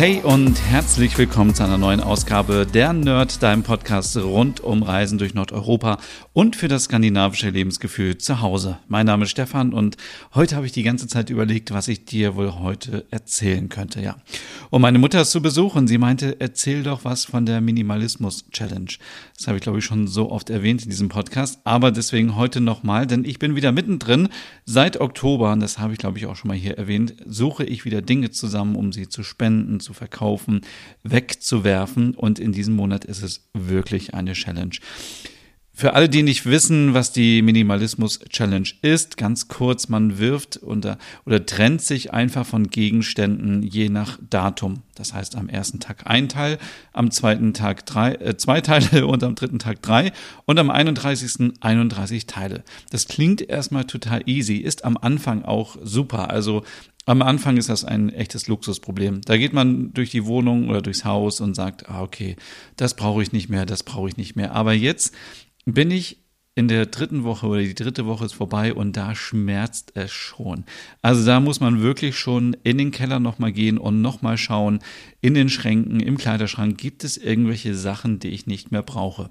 Hey und herzlich willkommen zu einer neuen Ausgabe der Nerd, deinem Podcast rund um Reisen durch Nordeuropa und für das skandinavische Lebensgefühl zu Hause. Mein Name ist Stefan und heute habe ich die ganze Zeit überlegt, was ich dir wohl heute erzählen könnte, ja. Und meine Mutter zu Besuch und sie meinte, erzähl doch was von der Minimalismus Challenge. Das habe ich glaube ich schon so oft erwähnt in diesem Podcast, aber deswegen heute nochmal, denn ich bin wieder mittendrin. Seit Oktober, und das habe ich glaube ich auch schon mal hier erwähnt, suche ich wieder Dinge zusammen, um sie zu spenden, zu verkaufen, wegzuwerfen. Und in diesem Monat ist es wirklich eine Challenge. Für alle, die nicht wissen, was die Minimalismus Challenge ist, ganz kurz, man wirft unter, oder trennt sich einfach von Gegenständen je nach Datum. Das heißt, am ersten Tag ein Teil, am zweiten Tag drei, äh, zwei Teile und am dritten Tag drei und am 31. 31 Teile. Das klingt erstmal total easy, ist am Anfang auch super. Also am Anfang ist das ein echtes Luxusproblem. Da geht man durch die Wohnung oder durchs Haus und sagt, ah, okay, das brauche ich nicht mehr, das brauche ich nicht mehr. Aber jetzt bin ich in der dritten Woche oder die dritte Woche ist vorbei und da schmerzt es schon. Also da muss man wirklich schon in den Keller nochmal gehen und nochmal schauen, in den Schränken, im Kleiderschrank, gibt es irgendwelche Sachen, die ich nicht mehr brauche.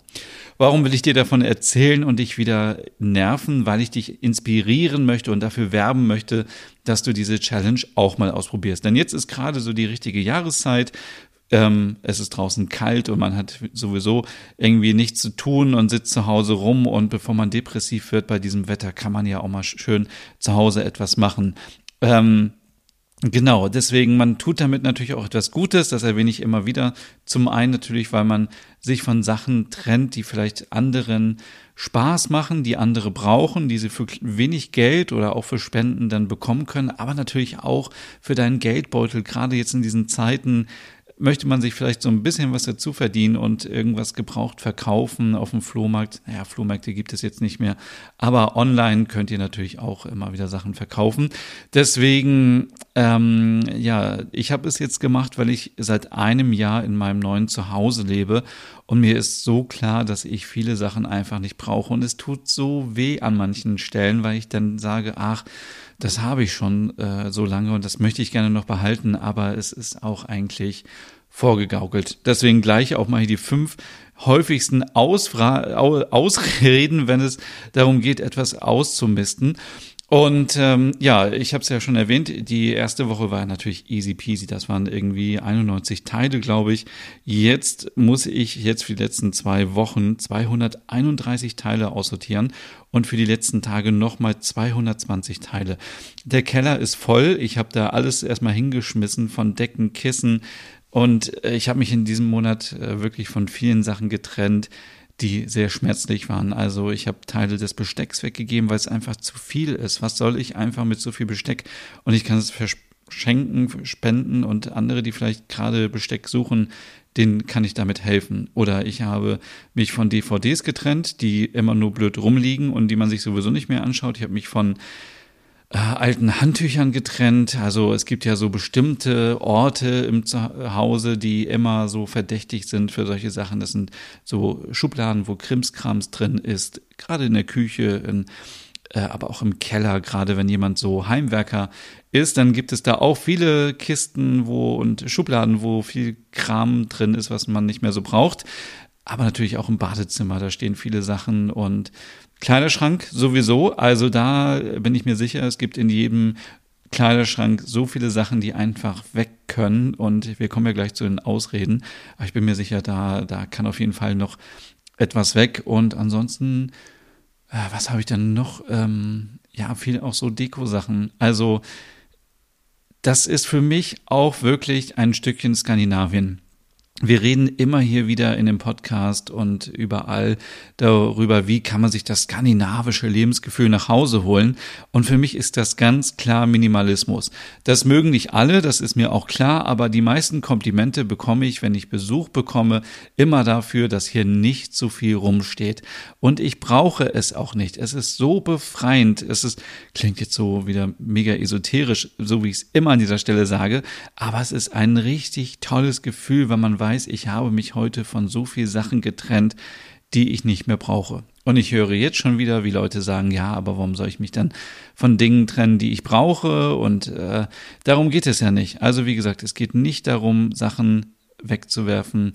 Warum will ich dir davon erzählen und dich wieder nerven? Weil ich dich inspirieren möchte und dafür werben möchte, dass du diese Challenge auch mal ausprobierst. Denn jetzt ist gerade so die richtige Jahreszeit ähm, es ist draußen kalt und man hat sowieso irgendwie nichts zu tun und sitzt zu Hause rum und bevor man depressiv wird bei diesem Wetter, kann man ja auch mal schön zu Hause etwas machen. Ähm, Genau, deswegen, man tut damit natürlich auch etwas Gutes, das erwähne ich immer wieder. Zum einen natürlich, weil man sich von Sachen trennt, die vielleicht anderen Spaß machen, die andere brauchen, die sie für wenig Geld oder auch für Spenden dann bekommen können, aber natürlich auch für deinen Geldbeutel, gerade jetzt in diesen Zeiten, möchte man sich vielleicht so ein bisschen was dazu verdienen und irgendwas gebraucht verkaufen auf dem Flohmarkt. Naja, Flohmärkte gibt es jetzt nicht mehr, aber online könnt ihr natürlich auch immer wieder Sachen verkaufen. Deswegen, ähm, ja, ich habe es jetzt gemacht, weil ich seit einem Jahr in meinem neuen Zuhause lebe und mir ist so klar, dass ich viele Sachen einfach nicht brauche und es tut so weh an manchen Stellen, weil ich dann sage, ach, das habe ich schon äh, so lange und das möchte ich gerne noch behalten, aber es ist auch eigentlich vorgegaukelt. Deswegen gleich auch mal hier die fünf häufigsten Ausfra Ausreden, wenn es darum geht, etwas auszumisten. Und ähm, ja, ich habe es ja schon erwähnt, die erste Woche war natürlich easy peasy. Das waren irgendwie 91 Teile, glaube ich. Jetzt muss ich jetzt für die letzten zwei Wochen 231 Teile aussortieren und für die letzten Tage nochmal 220 Teile. Der Keller ist voll. Ich habe da alles erstmal hingeschmissen von Decken, Kissen. Und äh, ich habe mich in diesem Monat äh, wirklich von vielen Sachen getrennt die sehr schmerzlich waren. Also ich habe Teile des Bestecks weggegeben, weil es einfach zu viel ist. Was soll ich einfach mit so viel Besteck? Und ich kann es verschenken, spenden und andere, die vielleicht gerade Besteck suchen, denen kann ich damit helfen. Oder ich habe mich von DVDs getrennt, die immer nur blöd rumliegen und die man sich sowieso nicht mehr anschaut. Ich habe mich von äh, alten Handtüchern getrennt. Also es gibt ja so bestimmte Orte im Zuhause, die immer so verdächtig sind für solche Sachen. Das sind so Schubladen, wo Krimskrams drin ist, gerade in der Küche, in, äh, aber auch im Keller, gerade wenn jemand so Heimwerker ist, dann gibt es da auch viele Kisten wo und Schubladen, wo viel Kram drin ist, was man nicht mehr so braucht. Aber natürlich auch im Badezimmer, da stehen viele Sachen und Kleiderschrank sowieso. Also da bin ich mir sicher, es gibt in jedem Kleiderschrank so viele Sachen, die einfach weg können. Und wir kommen ja gleich zu den Ausreden. Aber ich bin mir sicher, da, da kann auf jeden Fall noch etwas weg. Und ansonsten, äh, was habe ich dann noch? Ähm, ja, viel auch so Deko-Sachen. Also, das ist für mich auch wirklich ein Stückchen Skandinavien. Wir reden immer hier wieder in dem Podcast und überall darüber, wie kann man sich das skandinavische Lebensgefühl nach Hause holen. Und für mich ist das ganz klar Minimalismus. Das mögen nicht alle, das ist mir auch klar, aber die meisten Komplimente bekomme ich, wenn ich Besuch bekomme, immer dafür, dass hier nicht so viel rumsteht. Und ich brauche es auch nicht. Es ist so befreiend. Es ist, klingt jetzt so wieder mega esoterisch, so wie ich es immer an dieser Stelle sage, aber es ist ein richtig tolles Gefühl, wenn man weiß, weiß, ich habe mich heute von so viel Sachen getrennt, die ich nicht mehr brauche. Und ich höre jetzt schon wieder, wie Leute sagen, ja, aber warum soll ich mich dann von Dingen trennen, die ich brauche? Und äh, darum geht es ja nicht. Also wie gesagt, es geht nicht darum, Sachen wegzuwerfen,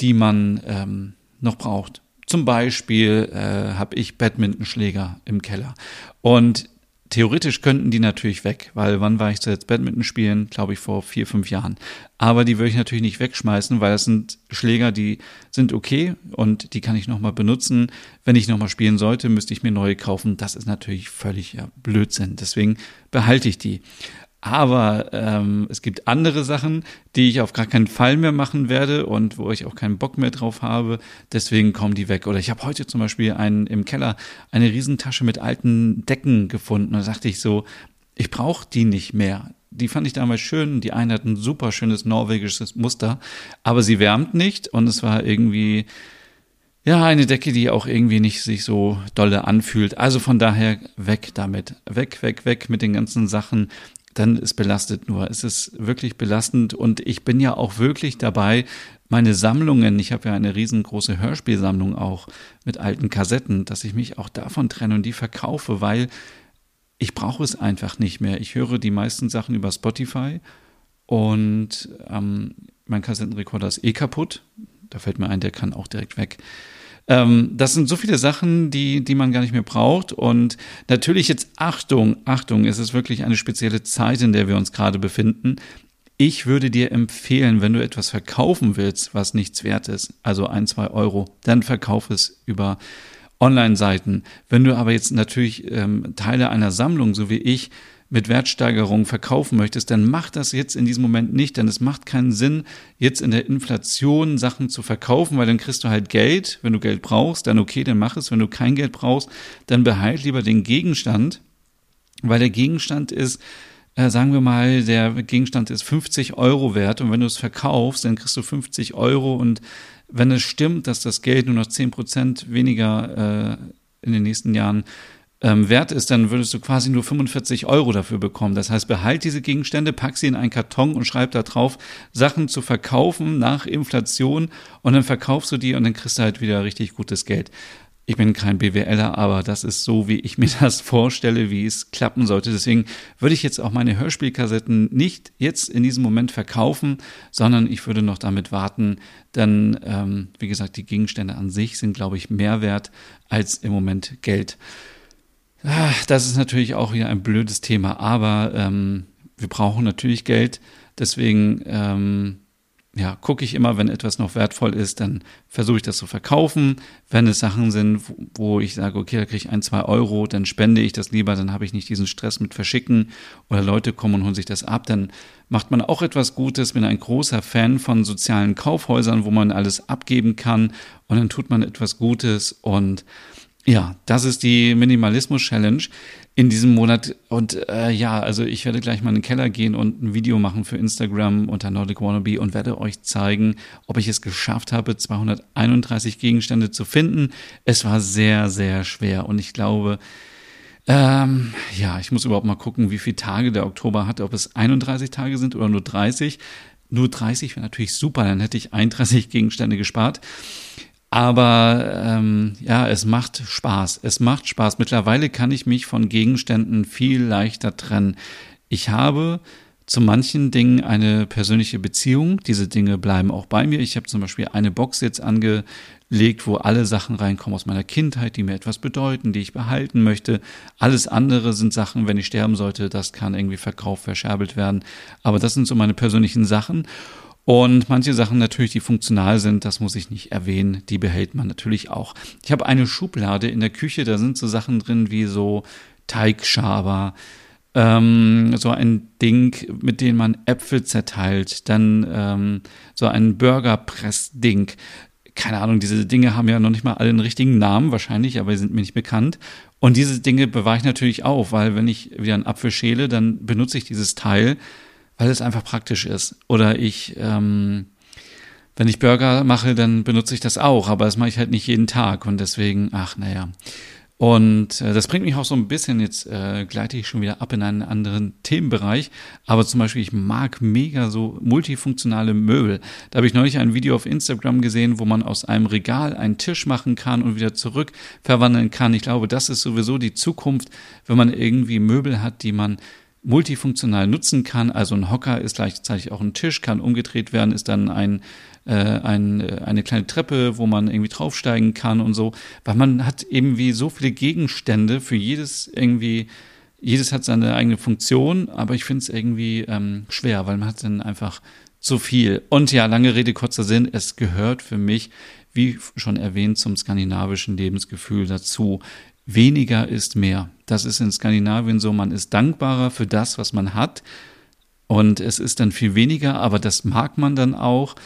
die man ähm, noch braucht. Zum Beispiel äh, habe ich Badmintonschläger im Keller. Und Theoretisch könnten die natürlich weg, weil wann war ich zuletzt Badminton spielen? Glaube ich vor vier, fünf Jahren. Aber die würde ich natürlich nicht wegschmeißen, weil das sind Schläger, die sind okay und die kann ich nochmal benutzen. Wenn ich nochmal spielen sollte, müsste ich mir neue kaufen. Das ist natürlich völlig ja, Blödsinn. Deswegen behalte ich die. Aber ähm, es gibt andere Sachen, die ich auf gar keinen Fall mehr machen werde und wo ich auch keinen Bock mehr drauf habe. Deswegen kommen die weg. Oder ich habe heute zum Beispiel einen, im Keller eine Riesentasche mit alten Decken gefunden. Da dachte ich so, ich brauche die nicht mehr. Die fand ich damals schön. Die eine hat ein super schönes norwegisches Muster, aber sie wärmt nicht und es war irgendwie ja, eine Decke, die auch irgendwie nicht sich so dolle anfühlt. Also von daher weg damit. Weg, weg, weg mit den ganzen Sachen, dann ist belastet nur. Es ist wirklich belastend und ich bin ja auch wirklich dabei, meine Sammlungen, ich habe ja eine riesengroße Hörspielsammlung auch mit alten Kassetten, dass ich mich auch davon trenne und die verkaufe, weil ich brauche es einfach nicht mehr. Ich höre die meisten Sachen über Spotify und ähm, mein Kassettenrekorder ist eh kaputt. Da fällt mir ein, der kann auch direkt weg. Ähm, das sind so viele Sachen, die, die man gar nicht mehr braucht. Und natürlich jetzt Achtung, Achtung, es ist wirklich eine spezielle Zeit, in der wir uns gerade befinden. Ich würde dir empfehlen, wenn du etwas verkaufen willst, was nichts wert ist, also ein, zwei Euro, dann verkauf es über Online-Seiten. Wenn du aber jetzt natürlich ähm, Teile einer Sammlung, so wie ich, mit Wertsteigerung verkaufen möchtest, dann mach das jetzt in diesem Moment nicht, denn es macht keinen Sinn, jetzt in der Inflation Sachen zu verkaufen, weil dann kriegst du halt Geld. Wenn du Geld brauchst, dann okay, dann mach es. Wenn du kein Geld brauchst, dann behalt lieber den Gegenstand, weil der Gegenstand ist, äh, sagen wir mal, der Gegenstand ist 50 Euro wert und wenn du es verkaufst, dann kriegst du 50 Euro und wenn es stimmt, dass das Geld nur noch 10 Prozent weniger äh, in den nächsten Jahren ähm, wert ist, dann würdest du quasi nur 45 Euro dafür bekommen. Das heißt, behalt diese Gegenstände, pack sie in einen Karton und schreib da drauf, Sachen zu verkaufen nach Inflation und dann verkaufst du die und dann kriegst du halt wieder richtig gutes Geld. Ich bin kein BWLer, aber das ist so, wie ich mir das vorstelle, wie es klappen sollte. Deswegen würde ich jetzt auch meine Hörspielkassetten nicht jetzt in diesem Moment verkaufen, sondern ich würde noch damit warten. Denn, ähm, wie gesagt, die Gegenstände an sich sind, glaube ich, mehr wert als im Moment Geld. Das ist natürlich auch wieder ein blödes Thema, aber ähm, wir brauchen natürlich Geld. Deswegen ähm, ja, gucke ich immer, wenn etwas noch wertvoll ist, dann versuche ich das zu verkaufen. Wenn es Sachen sind, wo ich sage, okay, da kriege ich ein, zwei Euro, dann spende ich das lieber, dann habe ich nicht diesen Stress mit Verschicken oder Leute kommen und holen sich das ab, dann macht man auch etwas Gutes. Bin ein großer Fan von sozialen Kaufhäusern, wo man alles abgeben kann und dann tut man etwas Gutes und ja, das ist die Minimalismus-Challenge in diesem Monat. Und äh, ja, also ich werde gleich mal in den Keller gehen und ein Video machen für Instagram unter Nordic Wannabe und werde euch zeigen, ob ich es geschafft habe, 231 Gegenstände zu finden. Es war sehr, sehr schwer und ich glaube, ähm, ja, ich muss überhaupt mal gucken, wie viele Tage der Oktober hat, ob es 31 Tage sind oder nur 30. Nur 30 wäre natürlich super, dann hätte ich 31 Gegenstände gespart. Aber ähm, ja, es macht Spaß. Es macht Spaß. Mittlerweile kann ich mich von Gegenständen viel leichter trennen. Ich habe zu manchen Dingen eine persönliche Beziehung. Diese Dinge bleiben auch bei mir. Ich habe zum Beispiel eine Box jetzt angelegt, wo alle Sachen reinkommen aus meiner Kindheit, die mir etwas bedeuten, die ich behalten möchte. Alles andere sind Sachen, wenn ich sterben sollte, das kann irgendwie verkauft, verscherbelt werden. Aber das sind so meine persönlichen Sachen. Und manche Sachen natürlich, die funktional sind, das muss ich nicht erwähnen, die behält man natürlich auch. Ich habe eine Schublade in der Küche, da sind so Sachen drin wie so Teigschaber, ähm, so ein Ding, mit dem man Äpfel zerteilt, dann ähm, so ein Burgerpress-Ding. Keine Ahnung, diese Dinge haben ja noch nicht mal alle einen richtigen Namen wahrscheinlich, aber sie sind mir nicht bekannt. Und diese Dinge bewahre ich natürlich auf, weil wenn ich wieder einen Apfel schäle, dann benutze ich dieses Teil, weil es einfach praktisch ist. Oder ich, ähm, wenn ich Burger mache, dann benutze ich das auch, aber das mache ich halt nicht jeden Tag und deswegen, ach naja. Und äh, das bringt mich auch so ein bisschen, jetzt äh, gleite ich schon wieder ab in einen anderen Themenbereich, aber zum Beispiel, ich mag mega so multifunktionale Möbel. Da habe ich neulich ein Video auf Instagram gesehen, wo man aus einem Regal einen Tisch machen kann und wieder zurück verwandeln kann. Ich glaube, das ist sowieso die Zukunft, wenn man irgendwie Möbel hat, die man multifunktional nutzen kann. Also ein Hocker ist gleichzeitig auch ein Tisch, kann umgedreht werden, ist dann ein äh, ein, äh, eine kleine Treppe, wo man irgendwie draufsteigen kann und so, weil man hat eben wie so viele Gegenstände für jedes irgendwie, jedes hat seine eigene Funktion, aber ich finde es irgendwie ähm, schwer, weil man hat dann einfach zu viel. Und ja, lange Rede, kurzer Sinn, es gehört für mich, wie schon erwähnt, zum skandinavischen Lebensgefühl dazu. Weniger ist mehr. Das ist in Skandinavien so, man ist dankbarer für das, was man hat. Und es ist dann viel weniger, aber das mag man dann auch.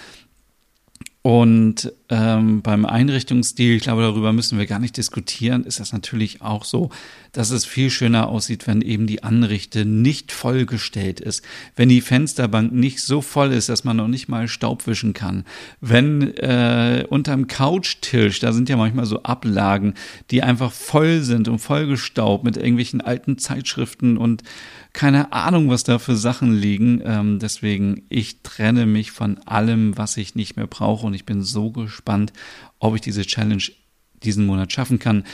Und ähm, beim Einrichtungsstil, ich glaube, darüber müssen wir gar nicht diskutieren, ist das natürlich auch so, dass es viel schöner aussieht, wenn eben die Anrichte nicht vollgestellt ist, wenn die Fensterbank nicht so voll ist, dass man noch nicht mal Staub wischen kann, wenn äh, unterm Couchtisch, da sind ja manchmal so Ablagen, die einfach voll sind und vollgestaubt mit irgendwelchen alten Zeitschriften und keine Ahnung, was da für Sachen liegen. Ähm, deswegen, ich trenne mich von allem, was ich nicht mehr brauche und ich bin so gespannt, ob ich diese Challenge diesen Monat schaffen kann.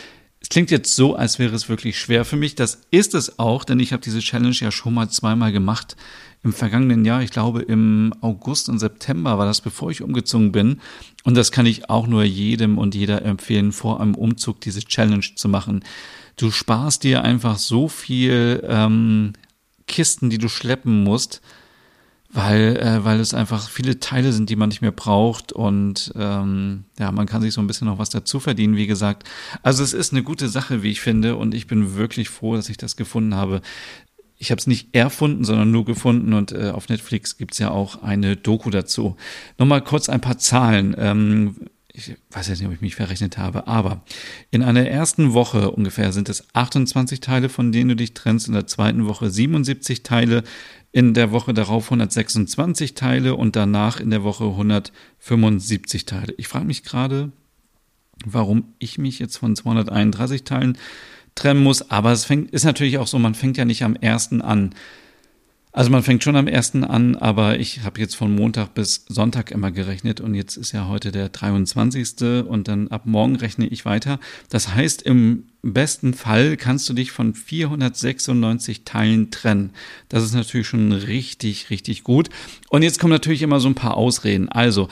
Es klingt jetzt so, als wäre es wirklich schwer für mich. Das ist es auch, denn ich habe diese Challenge ja schon mal zweimal gemacht. Im vergangenen Jahr, ich glaube im August und September war das, bevor ich umgezogen bin. Und das kann ich auch nur jedem und jeder empfehlen, vor einem Umzug diese Challenge zu machen. Du sparst dir einfach so viel ähm, Kisten, die du schleppen musst, weil, äh, weil es einfach viele Teile sind, die man nicht mehr braucht und ähm, ja, man kann sich so ein bisschen noch was dazu verdienen, wie gesagt. Also es ist eine gute Sache, wie ich finde, und ich bin wirklich froh, dass ich das gefunden habe. Ich habe es nicht erfunden, sondern nur gefunden und äh, auf Netflix gibt's ja auch eine Doku dazu. Nochmal kurz ein paar Zahlen. Ähm, ich weiß jetzt nicht, ob ich mich verrechnet habe, aber in einer ersten Woche ungefähr sind es 28 Teile, von denen du dich trennst, in der zweiten Woche 77 Teile, in der Woche darauf 126 Teile und danach in der Woche 175 Teile. Ich frage mich gerade, warum ich mich jetzt von 231 Teilen trennen muss, aber es fängt, ist natürlich auch so, man fängt ja nicht am ersten an. Also man fängt schon am ersten an, aber ich habe jetzt von Montag bis Sonntag immer gerechnet und jetzt ist ja heute der 23. und dann ab morgen rechne ich weiter. Das heißt, im besten Fall kannst du dich von 496 Teilen trennen. Das ist natürlich schon richtig, richtig gut. Und jetzt kommen natürlich immer so ein paar Ausreden. Also,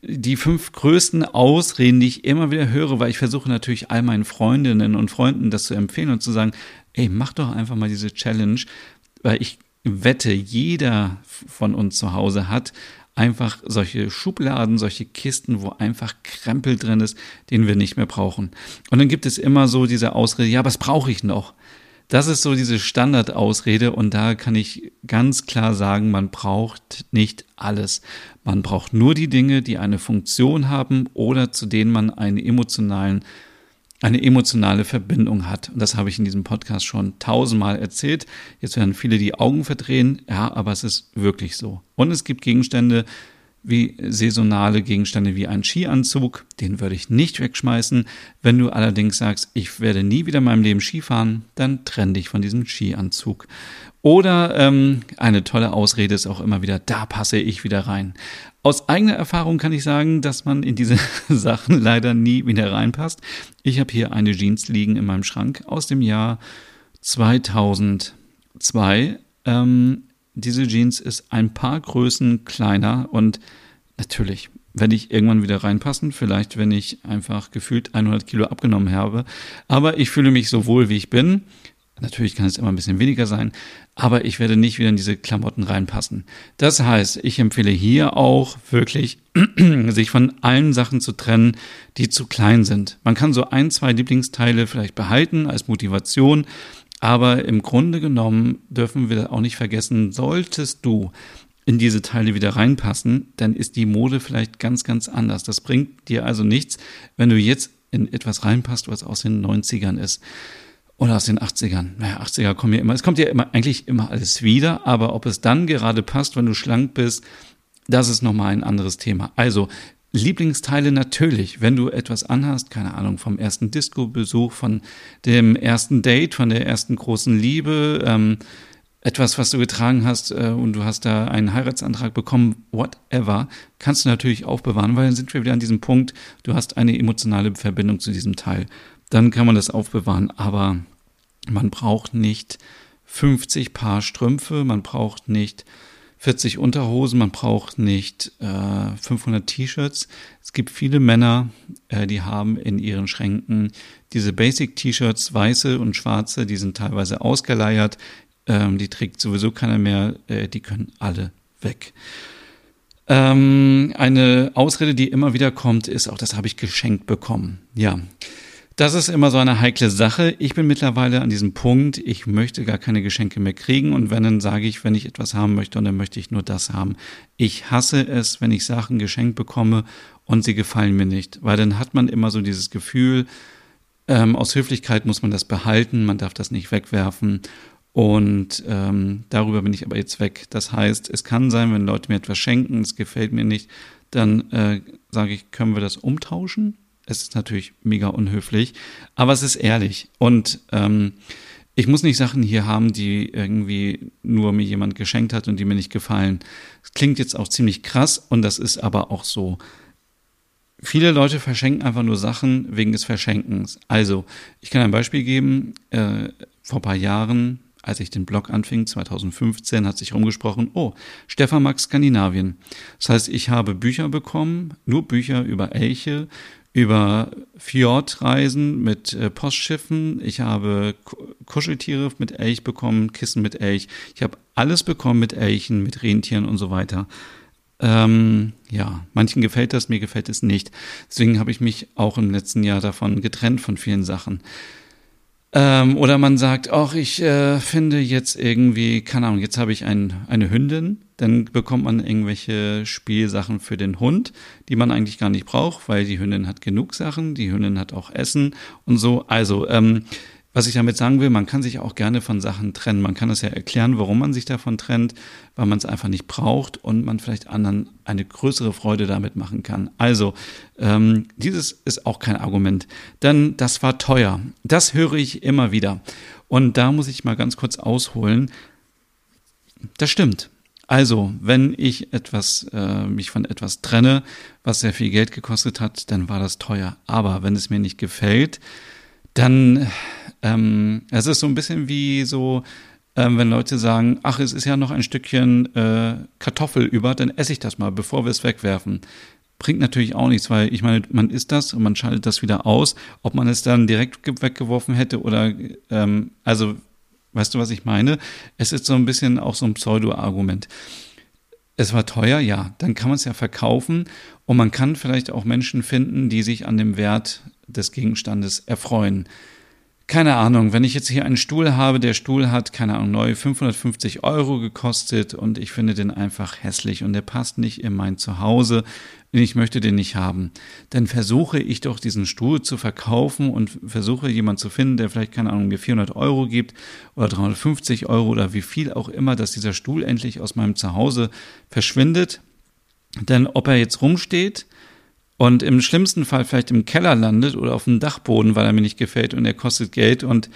die fünf größten Ausreden, die ich immer wieder höre, weil ich versuche natürlich all meinen Freundinnen und Freunden das zu empfehlen und zu sagen, ey, mach doch einfach mal diese Challenge, weil ich wette, jeder von uns zu Hause hat einfach solche Schubladen, solche Kisten, wo einfach Krempel drin ist, den wir nicht mehr brauchen. Und dann gibt es immer so diese Ausrede, ja, was brauche ich noch? Das ist so diese Standardausrede und da kann ich ganz klar sagen, man braucht nicht alles. Man braucht nur die Dinge, die eine Funktion haben oder zu denen man einen emotionalen eine emotionale Verbindung hat. Und das habe ich in diesem Podcast schon tausendmal erzählt. Jetzt werden viele die Augen verdrehen. Ja, aber es ist wirklich so. Und es gibt Gegenstände, wie saisonale Gegenstände wie ein Skianzug, den würde ich nicht wegschmeißen. Wenn du allerdings sagst, ich werde nie wieder in meinem Leben Skifahren, dann trenn dich von diesem Skianzug. Oder ähm, eine tolle Ausrede ist auch immer wieder, da passe ich wieder rein. Aus eigener Erfahrung kann ich sagen, dass man in diese Sachen leider nie wieder reinpasst. Ich habe hier eine Jeans liegen in meinem Schrank aus dem Jahr 2002. Ähm, diese Jeans ist ein paar Größen kleiner und natürlich werde ich irgendwann wieder reinpassen. Vielleicht, wenn ich einfach gefühlt 100 Kilo abgenommen habe. Aber ich fühle mich so wohl, wie ich bin. Natürlich kann es immer ein bisschen weniger sein, aber ich werde nicht wieder in diese Klamotten reinpassen. Das heißt, ich empfehle hier auch wirklich, sich von allen Sachen zu trennen, die zu klein sind. Man kann so ein, zwei Lieblingsteile vielleicht behalten als Motivation, Aber im Grunde genommen dürfen wir auch nicht vergessen, solltest du in diese Teile wieder reinpassen, dann ist die Mode vielleicht ganz, ganz anders. Das bringt dir also nichts, wenn du jetzt in etwas reinpasst, was aus den 90ern ist. Oder aus den 80ern. Naja, 80er kommen ja immer, es kommt ja immer, eigentlich immer alles wieder, aber ob es dann gerade passt, wenn du schlank bist, das ist nochmal ein anderes Thema. Also, Lieblingsteile natürlich, wenn du etwas anhast, keine Ahnung, vom ersten Disco-Besuch, von dem ersten Date, von der ersten großen Liebe, ähm, etwas, was du getragen hast äh, und du hast da einen Heiratsantrag bekommen, whatever, kannst du natürlich aufbewahren, weil dann sind wir wieder an diesem Punkt, du hast eine emotionale Verbindung zu diesem Teil. Dann kann man das aufbewahren, aber man braucht nicht 50 Paar Strümpfe, man braucht nicht 40 Unterhosen, man braucht nicht äh, 500 T-Shirts. Es gibt viele Männer, äh, die haben in ihren Schränken diese Basic-T-Shirts, weiße und schwarze, die sind teilweise ausgeleiert, ähm, die trägt sowieso keiner mehr, äh, die können alle weg. Ähm, eine Ausrede, die immer wieder kommt, ist auch, das habe ich geschenkt bekommen. Ja, das ist immer so eine heikle Sache. Ich bin mittlerweile an diesem Punkt, ich möchte gar keine Geschenke mehr kriegen und wenn, dann sage ich, wenn ich etwas haben möchte und dann möchte ich nur das haben. Ich hasse es, wenn ich Sachen geschenkt bekomme und sie gefallen mir nicht, weil dann hat man immer so dieses Gefühl, ähm, aus Höflichkeit muss man das behalten, man darf das nicht wegwerfen und ähm, darüber bin ich aber jetzt weg. Das heißt, es kann sein, wenn Leute mir etwas schenken, es gefällt mir nicht, dann äh, sage ich, können wir das umtauschen? Es ist natürlich mega unhöflich, aber es ist ehrlich. Und ähm, ich muss nicht Sachen hier haben, die irgendwie nur mir jemand geschenkt hat und die mir nicht gefallen. Das klingt jetzt auch ziemlich krass und das ist aber auch so. Viele Leute verschenken einfach nur Sachen wegen des Verschenkens. Also, ich kann ein Beispiel geben. Äh, vor ein paar Jahren, als ich den Blog anfing, 2015, hat sich rumgesprochen, oh, Stefan mag Skandinavien. Das heißt, ich habe Bücher bekommen, nur Bücher über Elche, über Fjordreisen mit äh, Postschiffen. Ich habe Kuscheltiere mit Elch bekommen, Kissen mit Elch. Ich habe alles bekommen mit Elchen, mit Rentieren und so weiter. Ähm, ja, manchen gefällt das, mir gefällt es nicht. Deswegen habe ich mich auch im letzten Jahr davon getrennt von vielen Sachen. Ähm, oder man sagt, ach, ich äh, finde jetzt irgendwie, keine Ahnung, jetzt habe ich ein, eine Hündin, dann bekommt man irgendwelche Spielsachen für den Hund, die man eigentlich gar nicht braucht, weil die Hündin hat genug Sachen, die Hündin hat auch Essen und so. Also, ähm, was ich damit sagen will, man kann sich auch gerne von Sachen trennen. Man kann es ja erklären, warum man sich davon trennt, weil man es einfach nicht braucht und man vielleicht anderen eine größere Freude damit machen kann. Also, ähm, dieses ist auch kein Argument. Denn das war teuer. Das höre ich immer wieder. Und da muss ich mal ganz kurz ausholen. Das stimmt. Also, wenn ich etwas, äh, mich von etwas trenne, was sehr viel Geld gekostet hat, dann war das teuer. Aber wenn es mir nicht gefällt, dann ähm, es ist so ein bisschen wie so, ähm, wenn Leute sagen, ach, es ist ja noch ein Stückchen äh, Kartoffel über, dann esse ich das mal, bevor wir es wegwerfen. Bringt natürlich auch nichts, weil ich meine, man isst das und man schaltet das wieder aus. Ob man es dann direkt weggeworfen hätte oder, ähm, also, weißt du, was ich meine? Es ist so ein bisschen auch so ein Pseudo-Argument. Es war teuer, ja, dann kann man es ja verkaufen und man kann vielleicht auch Menschen finden, die sich an dem Wert des Gegenstandes erfreuen keine Ahnung, wenn ich jetzt hier einen Stuhl habe, der Stuhl hat, keine Ahnung, neu 550 Euro gekostet und ich finde den einfach hässlich und der passt nicht in mein Zuhause und ich möchte den nicht haben, dann versuche ich doch diesen Stuhl zu verkaufen und versuche jemand zu finden, der vielleicht, keine Ahnung, mir 400 Euro gibt oder 350 Euro oder wie viel auch immer, dass dieser Stuhl endlich aus meinem Zuhause verschwindet. Denn ob er jetzt rumsteht, und im schlimmsten Fall vielleicht im Keller landet oder auf dem Dachboden, weil er mir nicht gefällt und er kostet Geld und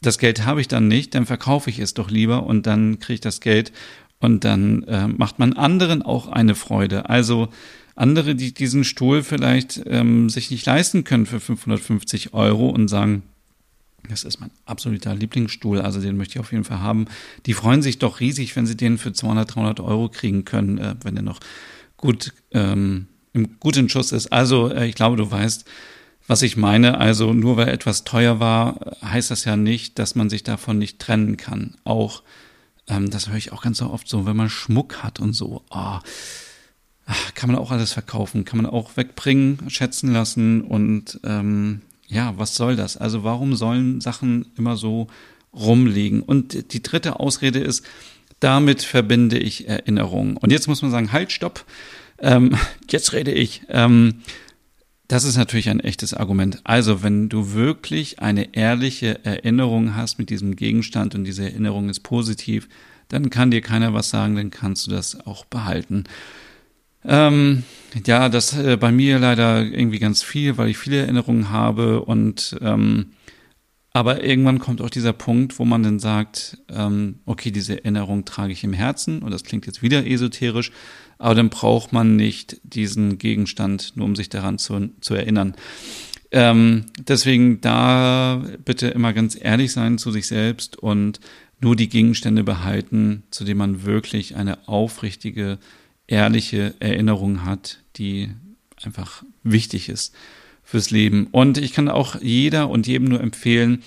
das Geld habe ich dann nicht, dann verkaufe ich es doch lieber und dann kriege ich das Geld und dann äh, macht man anderen auch eine Freude. Also andere, die diesen Stuhl vielleicht ähm, sich nicht leisten können für 550 Euro und sagen, das ist mein absoluter Lieblingsstuhl, also den möchte ich auf jeden Fall haben. Die freuen sich doch riesig, wenn sie den für 200, 300 Euro kriegen können, äh, wenn der noch gut ähm, im guten Schuss ist. Also äh, ich glaube, du weißt, was ich meine. Also nur weil etwas teuer war, heißt das ja nicht, dass man sich davon nicht trennen kann. Auch, ähm, das höre ich auch ganz so oft so, wenn man Schmuck hat und so. Oh, kann man auch alles verkaufen, kann man auch wegbringen, schätzen lassen und ähm, ja, was soll das? Also warum sollen Sachen immer so rumliegen. Und die dritte Ausrede ist, damit verbinde ich Erinnerungen. Und jetzt muss man sagen, halt, stopp, ähm, jetzt rede ich. Ähm, das ist natürlich ein echtes Argument. Also, wenn du wirklich eine ehrliche Erinnerung hast mit diesem Gegenstand und diese Erinnerung ist positiv, dann kann dir keiner was sagen, dann kannst du das auch behalten. Ähm, ja, das äh, bei mir leider irgendwie ganz viel, weil ich viele Erinnerungen habe und ähm, aber irgendwann kommt auch dieser Punkt, wo man dann sagt, ähm, okay, diese Erinnerung trage ich im Herzen und das klingt jetzt wieder esoterisch, aber dann braucht man nicht diesen Gegenstand, nur um sich daran zu, zu erinnern. Ähm, deswegen da bitte immer ganz ehrlich sein zu sich selbst und nur die Gegenstände behalten, zu denen man wirklich eine aufrichtige, ehrliche Erinnerung hat, die einfach wichtig ist fürs Leben. Und ich kann auch jeder und jedem nur empfehlen,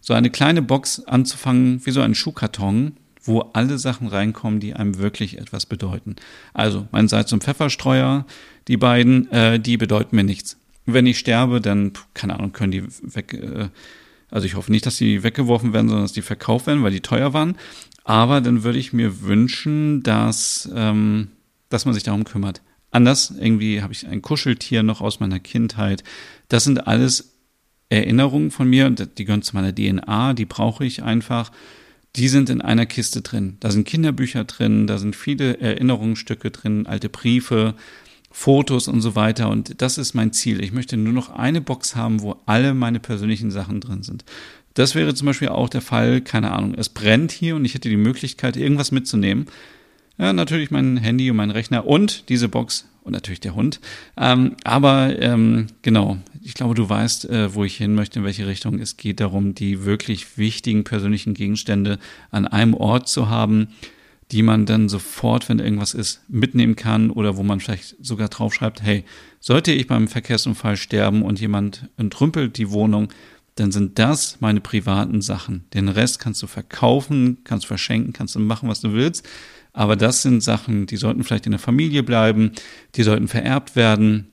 so eine kleine Box anzufangen, wie so ein Schuhkarton, wo alle Sachen reinkommen, die einem wirklich etwas bedeuten. Also mein Salz- und Pfefferstreuer, die beiden, äh, die bedeuten mir nichts. Wenn ich sterbe, dann, keine Ahnung, können die weg, äh, also ich hoffe nicht, dass die weggeworfen werden, sondern dass die verkauft werden, weil die teuer waren. Aber dann würde ich mir wünschen, dass, ähm, dass man sich darum kümmert. Anders, irgendwie habe ich ein Kuscheltier noch aus meiner Kindheit. Das sind alles Erinnerungen von mir und die gehören zu meiner DNA, die brauche ich einfach die sind in einer Kiste drin. Da sind Kinderbücher drin, da sind viele Erinnerungsstücke drin, alte Briefe, Fotos und so weiter. Und das ist mein Ziel. Ich möchte nur noch eine Box haben, wo alle meine persönlichen Sachen drin sind. Das wäre zum Beispiel auch der Fall, keine Ahnung, es brennt hier und ich hätte die Möglichkeit, irgendwas mitzunehmen. Ja, natürlich mein Handy und mein Rechner und diese Box und natürlich der Hund. Ähm, aber ähm, genau, ich glaube, du weißt, äh, wo ich hin möchte, in welche Richtung. Es geht darum, die wirklich wichtigen persönlichen Gegenstände an einem Ort zu haben, die man dann sofort, wenn irgendwas ist, mitnehmen kann oder wo man vielleicht sogar draufschreibt, hey, sollte ich beim Verkehrsunfall sterben und jemand entrümpelt die Wohnung, dann sind das meine privaten Sachen. Den Rest kannst du verkaufen, kannst verschenken, kannst du machen, was du willst. Aber das sind Sachen, die sollten vielleicht in der Familie bleiben, die sollten vererbt werden,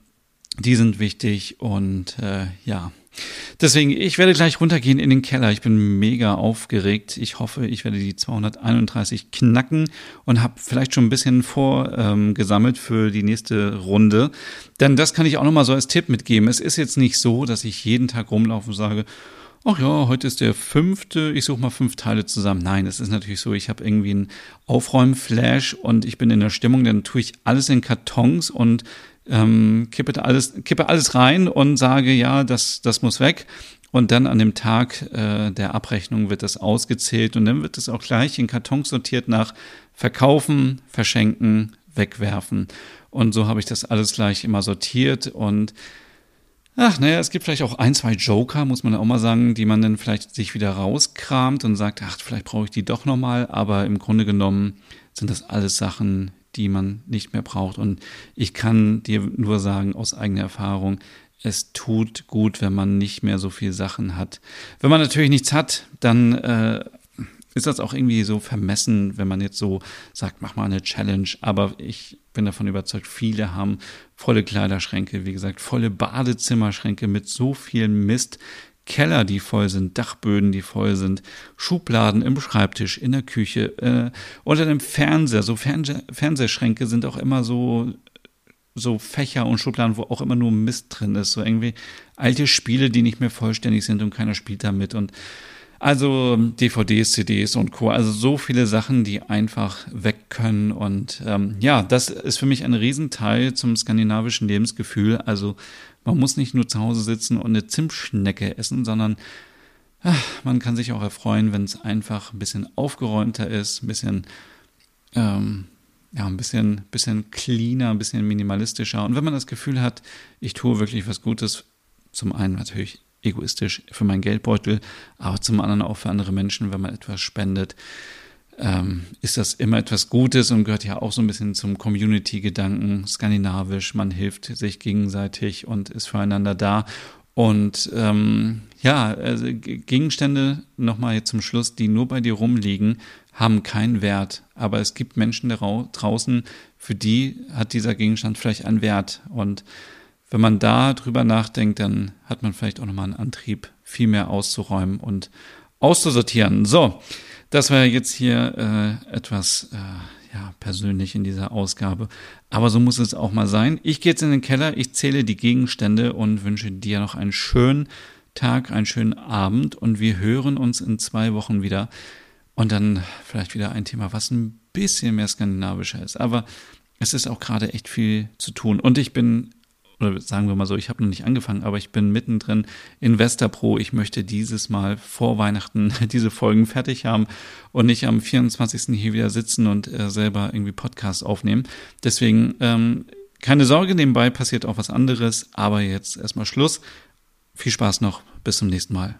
die sind wichtig und äh, ja. Deswegen, ich werde gleich runtergehen in den Keller. Ich bin mega aufgeregt. Ich hoffe, ich werde die 231 knacken und habe vielleicht schon ein bisschen vorgesammelt ähm, für die nächste Runde. Denn das kann ich auch nochmal so als Tipp mitgeben. Es ist jetzt nicht so, dass ich jeden Tag rumlaufe und sage, ach ja, heute ist der fünfte, ich suche mal fünf Teile zusammen. Nein, es ist natürlich so, ich habe irgendwie einen Aufräumflash und ich bin in der Stimmung, dann tue ich alles in Kartons und ähm, kippe, alles, kippe alles rein und sage, ja, das, das muss weg. Und dann an dem Tag äh, der Abrechnung wird das ausgezählt und dann wird es auch gleich in Kartons sortiert nach Verkaufen, Verschenken, Wegwerfen. Und so habe ich das alles gleich immer sortiert und Ach, naja, es gibt vielleicht auch ein, zwei Joker, muss man auch mal sagen, die man dann vielleicht sich wieder rauskramt und sagt, ach, vielleicht brauche ich die doch nochmal, aber im Grunde genommen sind das alles Sachen, die man nicht mehr braucht. Und ich kann dir nur sagen, aus eigener Erfahrung, es tut gut, wenn man nicht mehr so viel Sachen hat. Wenn man natürlich nichts hat, dann äh, ist das auch irgendwie so vermessen, wenn man jetzt so sagt, mach mal eine Challenge. Aber ich bin davon überzeugt, viele haben volle Kleiderschränke, wie gesagt, volle Badezimmerschränke mit so viel Mist. Keller, die voll sind, Dachböden, die voll sind, Schubladen im Schreibtisch, in der Küche, äh, unter dem Fernseher. So Fernse Fernsehschränke sind auch immer so so Fächer und Schubladen, wo auch immer nur Mist drin ist. So irgendwie alte Spiele, die nicht mehr vollständig sind und keiner spielt damit. Und also DVDs, CDs und Co. Also so viele Sachen, die einfach weg können. Und ähm, ja, das ist für mich ein Riesenteil zum skandinavischen Lebensgefühl. Also man muss nicht nur zu Hause sitzen und eine Zimtschnecke essen, sondern ach, man kann sich auch erfreuen, wenn es einfach ein bisschen aufgeräumter ist, ein bisschen ähm, ja, ein bisschen, bisschen cleaner, ein bisschen minimalistischer. Und wenn man das Gefühl hat, ich tue wirklich was Gutes, zum einen natürlich egoistisch für meinen Geldbeutel, aber zum anderen auch für andere Menschen, wenn man etwas spendet, ähm, ist das immer etwas Gutes und gehört ja auch so ein bisschen zum Community-Gedanken, skandinavisch, man hilft sich gegenseitig und ist füreinander da. Und ähm, ja, also Gegenstände, nochmal jetzt zum Schluss, die nur bei dir rumliegen, haben keinen Wert. Aber es gibt Menschen draußen, für die hat dieser Gegenstand vielleicht einen Wert. Und wenn man da drüber nachdenkt, dann hat man vielleicht auch nochmal einen Antrieb, viel mehr auszuräumen und auszusortieren. So, das war jetzt hier äh, etwas äh, ja, persönlich in dieser Ausgabe. Aber so muss es auch mal sein. Ich gehe jetzt in den Keller, ich zähle die Gegenstände und wünsche dir noch einen schönen Tag, einen schönen Abend und wir hören uns in zwei Wochen wieder. Und dann vielleicht wieder ein Thema, was ein bisschen mehr skandinavischer ist. Aber es ist auch gerade echt viel zu tun. Und ich bin oder sagen wir mal so, ich habe noch nicht angefangen, aber ich bin mittendrin in Pro. Ich möchte dieses Mal vor Weihnachten diese Folgen fertig haben und nicht am 24. hier wieder sitzen und äh, selber irgendwie Podcast aufnehmen. Deswegen ähm, keine Sorge, nebenbei passiert auch was anderes, aber jetzt erstmal Schluss. Viel Spaß noch, bis zum nächsten Mal.